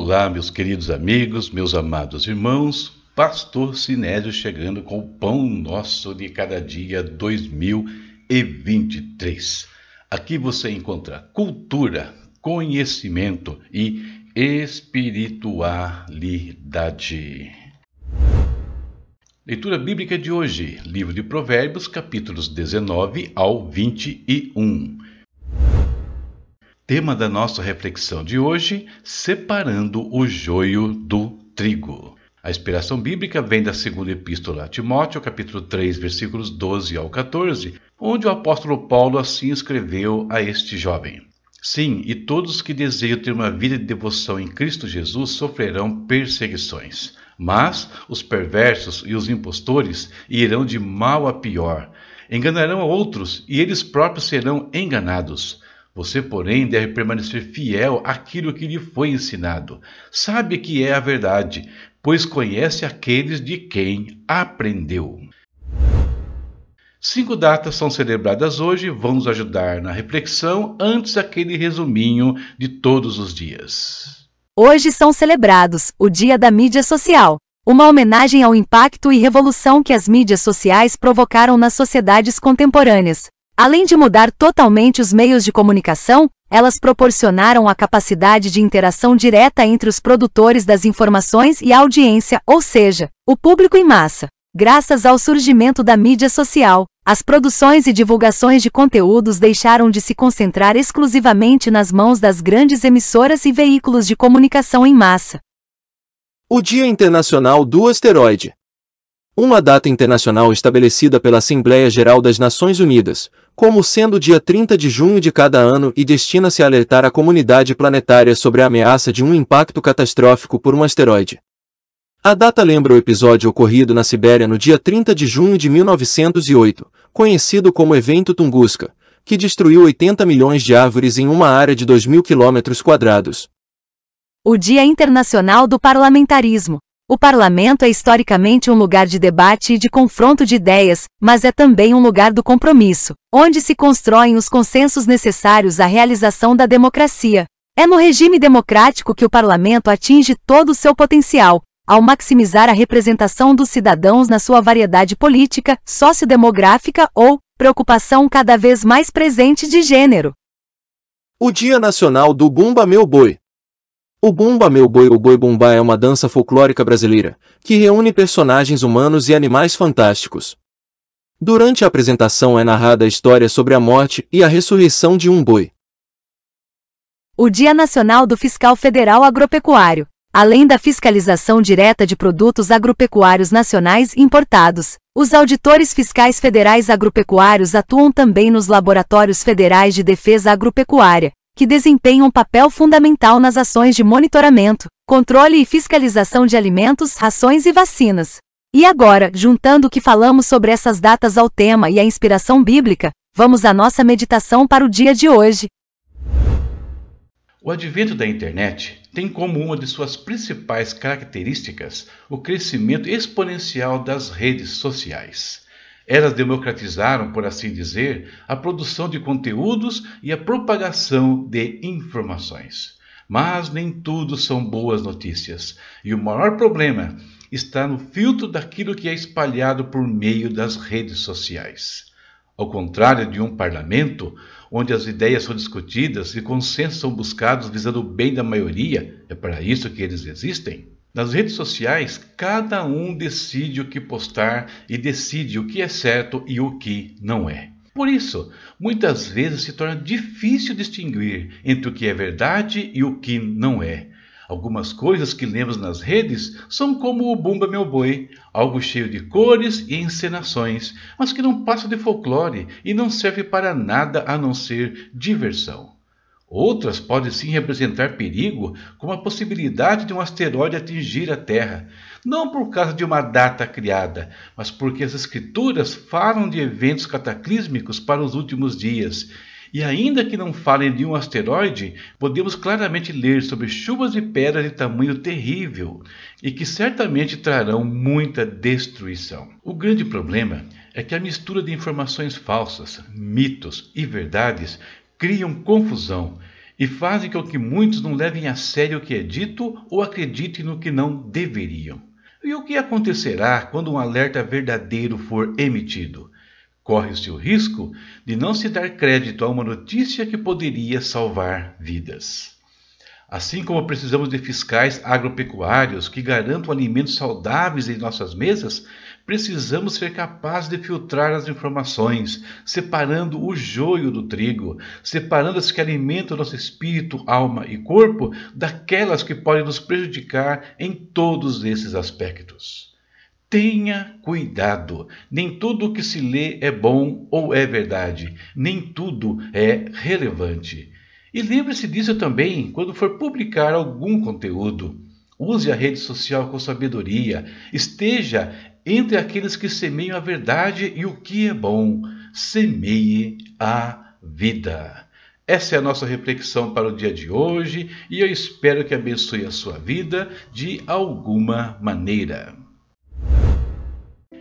Olá, meus queridos amigos, meus amados irmãos, Pastor Sinésio chegando com o Pão Nosso de Cada Dia 2023. Aqui você encontra cultura, conhecimento e espiritualidade. Leitura bíblica de hoje, livro de Provérbios, capítulos 19 ao 21. Tema da nossa reflexão de hoje: separando o joio do trigo. A inspiração bíblica vem da segunda epístola a Timóteo, capítulo 3, versículos 12 ao 14, onde o apóstolo Paulo assim escreveu a este jovem: Sim, e todos que desejam ter uma vida de devoção em Cristo Jesus sofrerão perseguições. Mas os perversos e os impostores irão de mal a pior. Enganarão outros e eles próprios serão enganados. Você, porém, deve permanecer fiel àquilo que lhe foi ensinado. Sabe que é a verdade, pois conhece aqueles de quem aprendeu. Cinco datas são celebradas hoje, vão nos ajudar na reflexão antes aquele resuminho de todos os dias. Hoje são celebrados o Dia da Mídia Social, uma homenagem ao impacto e revolução que as mídias sociais provocaram nas sociedades contemporâneas. Além de mudar totalmente os meios de comunicação, elas proporcionaram a capacidade de interação direta entre os produtores das informações e a audiência, ou seja, o público em massa. Graças ao surgimento da mídia social, as produções e divulgações de conteúdos deixaram de se concentrar exclusivamente nas mãos das grandes emissoras e veículos de comunicação em massa. O Dia Internacional do Asteroide uma data internacional estabelecida pela Assembleia Geral das Nações Unidas, como sendo o dia 30 de junho de cada ano e destina-se a alertar a comunidade planetária sobre a ameaça de um impacto catastrófico por um asteroide. A data lembra o episódio ocorrido na Sibéria no dia 30 de junho de 1908, conhecido como Evento Tunguska, que destruiu 80 milhões de árvores em uma área de 2 mil quilômetros quadrados. O Dia Internacional do Parlamentarismo o parlamento é historicamente um lugar de debate e de confronto de ideias, mas é também um lugar do compromisso, onde se constroem os consensos necessários à realização da democracia. É no regime democrático que o parlamento atinge todo o seu potencial, ao maximizar a representação dos cidadãos na sua variedade política, sociodemográfica ou preocupação cada vez mais presente de gênero. O Dia Nacional do Bumba Meu Boi o Bumba Meu Boi ou Boi Bumbá é uma dança folclórica brasileira, que reúne personagens humanos e animais fantásticos. Durante a apresentação é narrada a história sobre a morte e a ressurreição de um boi. O Dia Nacional do Fiscal Federal Agropecuário. Além da fiscalização direta de produtos agropecuários nacionais importados, os auditores fiscais federais agropecuários atuam também nos laboratórios federais de defesa agropecuária, que desempenham um papel fundamental nas ações de monitoramento, controle e fiscalização de alimentos, rações e vacinas. E agora, juntando o que falamos sobre essas datas ao tema e a inspiração bíblica, vamos à nossa meditação para o dia de hoje. O advento da internet tem como uma de suas principais características o crescimento exponencial das redes sociais. Elas democratizaram, por assim dizer, a produção de conteúdos e a propagação de informações. Mas nem tudo são boas notícias, e o maior problema está no filtro daquilo que é espalhado por meio das redes sociais. Ao contrário de um parlamento, onde as ideias são discutidas e consensos são buscados visando o bem da maioria, é para isso que eles existem. Nas redes sociais, cada um decide o que postar e decide o que é certo e o que não é. Por isso, muitas vezes se torna difícil distinguir entre o que é verdade e o que não é. Algumas coisas que lemos nas redes são como o Bumba Meu Boi, algo cheio de cores e encenações, mas que não passa de folclore e não serve para nada a não ser diversão. Outras podem sim representar perigo, como a possibilidade de um asteroide atingir a Terra, não por causa de uma data criada, mas porque as Escrituras falam de eventos cataclísmicos para os últimos dias. E ainda que não falem de um asteroide, podemos claramente ler sobre chuvas de pedras de tamanho terrível e que certamente trarão muita destruição. O grande problema é que a mistura de informações falsas, mitos e verdades criam confusão e fazem com que muitos não levem a sério o que é dito ou acreditem no que não deveriam. E o que acontecerá quando um alerta verdadeiro for emitido? Corre-se o risco de não se dar crédito a uma notícia que poderia salvar vidas. Assim como precisamos de fiscais agropecuários que garantam alimentos saudáveis em nossas mesas, precisamos ser capazes de filtrar as informações, separando o joio do trigo, separando as que alimentam nosso espírito, alma e corpo daquelas que podem nos prejudicar em todos esses aspectos. Tenha cuidado. Nem tudo o que se lê é bom ou é verdade. Nem tudo é relevante. E lembre-se disso também quando for publicar algum conteúdo. Use a rede social com sabedoria. Esteja entre aqueles que semeiam a verdade e o que é bom. Semeie a vida. Essa é a nossa reflexão para o dia de hoje e eu espero que abençoe a sua vida de alguma maneira.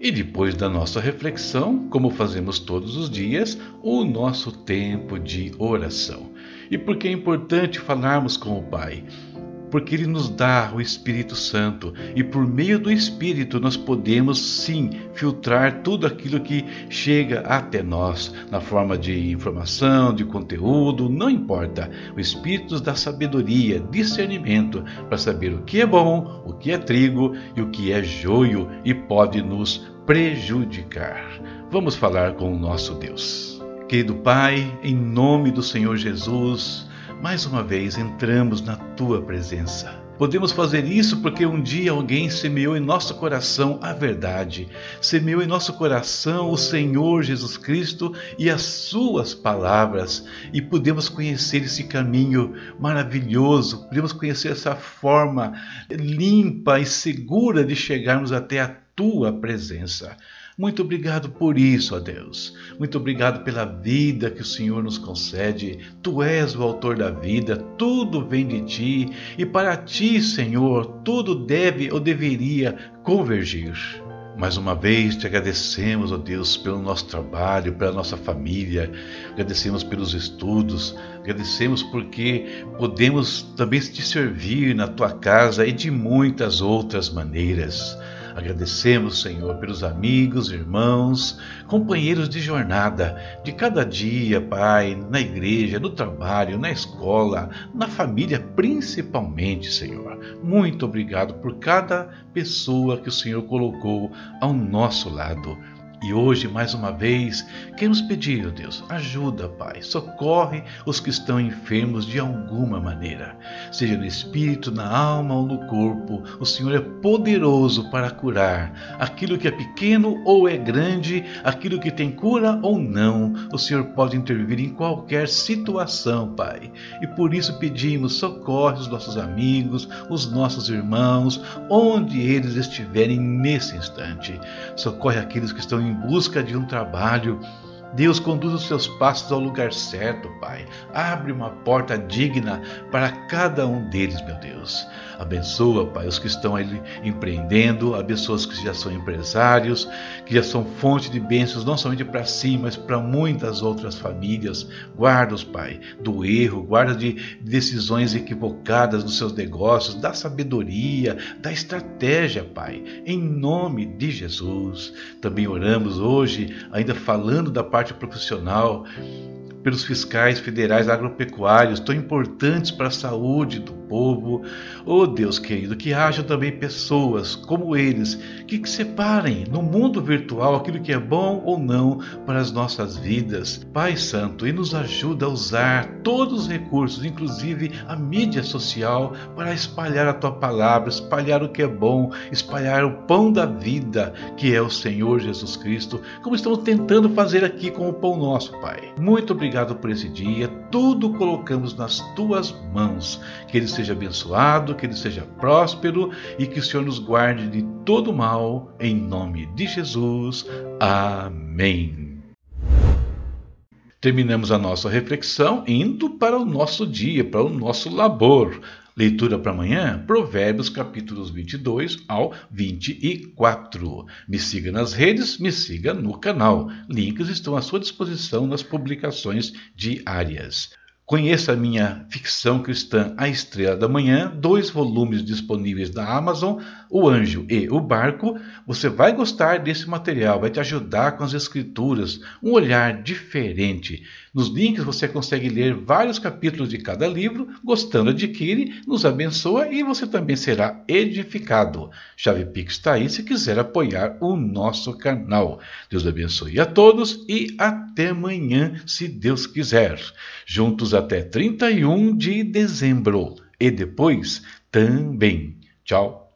E depois da nossa reflexão, como fazemos todos os dias, o nosso tempo de oração. E por que é importante falarmos com o Pai? Porque Ele nos dá o Espírito Santo e por meio do Espírito nós podemos sim filtrar tudo aquilo que chega até nós na forma de informação, de conteúdo, não importa. O Espírito nos dá sabedoria, discernimento para saber o que é bom, o que é trigo e o que é joio e pode nos prejudicar. Vamos falar com o nosso Deus. Querido Pai, em nome do Senhor Jesus, mais uma vez entramos na tua presença. Podemos fazer isso porque um dia alguém semeou em nosso coração a verdade, semeou em nosso coração o Senhor Jesus Cristo e as Suas palavras, e podemos conhecer esse caminho maravilhoso, podemos conhecer essa forma limpa e segura de chegarmos até a Tua presença. Muito obrigado por isso, ó Deus. Muito obrigado pela vida que o Senhor nos concede. Tu és o autor da vida, tudo vem de ti e para ti, Senhor, tudo deve ou deveria convergir. Mais uma vez te agradecemos, ó Deus, pelo nosso trabalho, pela nossa família, agradecemos pelos estudos, agradecemos porque podemos também te servir na tua casa e de muitas outras maneiras. Agradecemos, Senhor, pelos amigos, irmãos, companheiros de jornada, de cada dia, Pai, na igreja, no trabalho, na escola, na família, principalmente, Senhor. Muito obrigado por cada pessoa que o Senhor colocou ao nosso lado. E hoje, mais uma vez, queremos pedir, ó Deus, ajuda, Pai, socorre os que estão enfermos de alguma maneira, seja no espírito, na alma ou no corpo. O Senhor é poderoso para curar aquilo que é pequeno ou é grande, aquilo que tem cura ou não. O Senhor pode intervir em qualquer situação, Pai. E por isso pedimos, socorre os nossos amigos, os nossos irmãos, onde eles estiverem nesse instante. Socorre aqueles que estão em busca de um trabalho Deus conduz os seus passos ao lugar certo, Pai. Abre uma porta digna para cada um deles, meu Deus. Abençoa, Pai, os que estão ali empreendendo, abençoa os que já são empresários, que já são fonte de bênçãos, não somente para si, mas para muitas outras famílias. Guarda-os, Pai, do erro, guarda de decisões equivocadas nos seus negócios, da sabedoria, da estratégia, Pai. Em nome de Jesus. Também oramos hoje, ainda falando da parte parte profissional, pelos fiscais federais agropecuários, tão importantes para a saúde do povo. Oh Deus querido, que haja também pessoas como eles que, que separem no mundo virtual aquilo que é bom ou não para as nossas vidas. Pai Santo, e nos ajuda a usar todos os recursos, inclusive a mídia social, para espalhar a tua palavra, espalhar o que é bom, espalhar o pão da vida, que é o Senhor Jesus Cristo, como estamos tentando fazer aqui com o pão nosso, Pai. Muito obrigado por esse dia, tudo colocamos nas tuas mãos. Que ele seja abençoado, que ele seja próspero e que o Senhor nos guarde de todo mal, em nome de Jesus. Amém. Terminamos a nossa reflexão indo para o nosso dia, para o nosso labor. Leitura para amanhã, Provérbios capítulos 22 ao 24. Me siga nas redes, me siga no canal. Links estão à sua disposição nas publicações diárias. Conheça a minha ficção cristã A Estrela da Manhã, dois volumes disponíveis na Amazon, O Anjo e o Barco. Você vai gostar desse material, vai te ajudar com as escrituras, um olhar diferente. Nos links você consegue ler vários capítulos de cada livro, gostando, adquire, nos abençoa e você também será edificado. Chave Pix está aí se quiser apoiar o nosso canal. Deus abençoe a todos e até amanhã, se Deus quiser. Juntos até 31 de dezembro e depois também. Tchau.